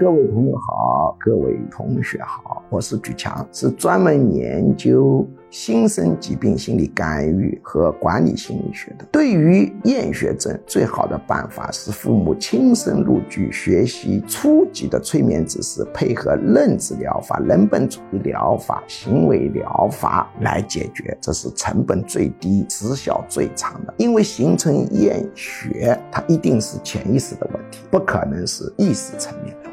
各位朋友好，各位同学好，我是举强，是专门研究新生疾病心理干预和管理心理学的。对于厌学症，最好的办法是父母亲身入局，学习初级的催眠知识，配合认知疗法、人本主义疗法、行为疗法来解决，这是成本最低、时效最长的。因为形成厌学，它一定是潜意识的问题，不可能是意识层面的。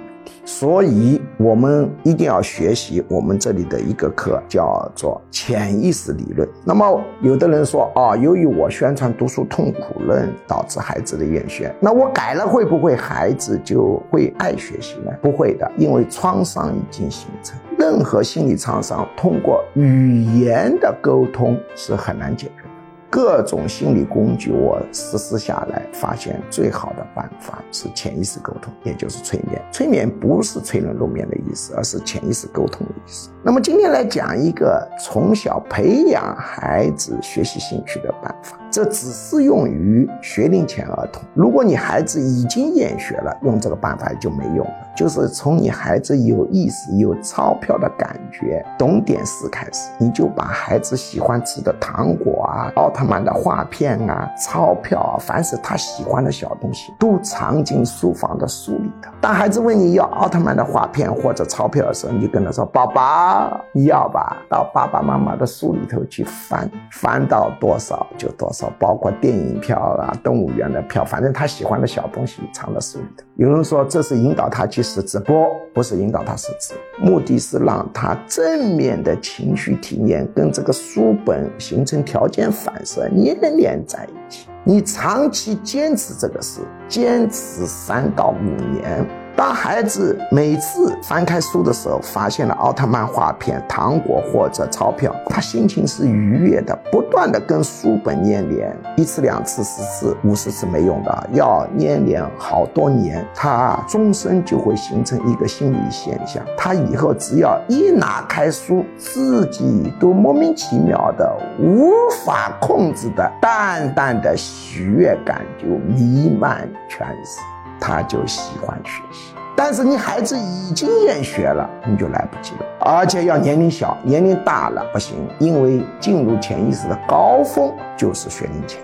所以，我们一定要学习我们这里的一个课，叫做潜意识理论。那么，有的人说啊，由于我宣传读书痛苦论，导致孩子的厌学。那我改了，会不会孩子就会爱学习呢？不会的，因为创伤已经形成。任何心理创伤，通过语言的沟通是很难解决。各种心理工具，我实施下来，发现最好的办法是潜意识沟通，也就是催眠。催眠不是催人入眠的意思，而是潜意识沟通的意思。那么今天来讲一个从小培养孩子学习兴趣的办法。这只适用于学龄前儿童。如果你孩子已经厌学了，用这个办法就没用了。就是从你孩子有意识、有钞票的感觉、懂点事开始，你就把孩子喜欢吃的糖果啊、奥特曼的画片啊、钞票啊，凡是他喜欢的小东西，都藏进书房的书里头。当孩子问你要奥特曼的画片或者钞票的时候，你就跟他说：“宝宝，你要吧？到爸爸妈妈的书里头去翻，翻到多少就多少。”包括电影票啊、动物园的票，反正他喜欢的小东西藏在书里头。有人说这是引导他去识字，不，不是引导他识字，目的是让他正面的情绪体验跟这个书本形成条件反射，粘连在一起。你长期坚持这个事，坚持三到五年。当孩子每次翻开书的时候，发现了奥特曼画片、糖果或者钞票，他心情是愉悦的，不断的跟书本粘连，一次、两次、十次、五十次没用的，要粘连好多年，他终身就会形成一个心理现象。他以后只要一拿开书，自己都莫名其妙的、无法控制的淡淡的喜悦感就弥漫全身。他就喜欢学习，但是你孩子已经厌学了，你就来不及了，而且要年龄小，年龄大了不行，因为进入潜意识的高峰就是学龄前。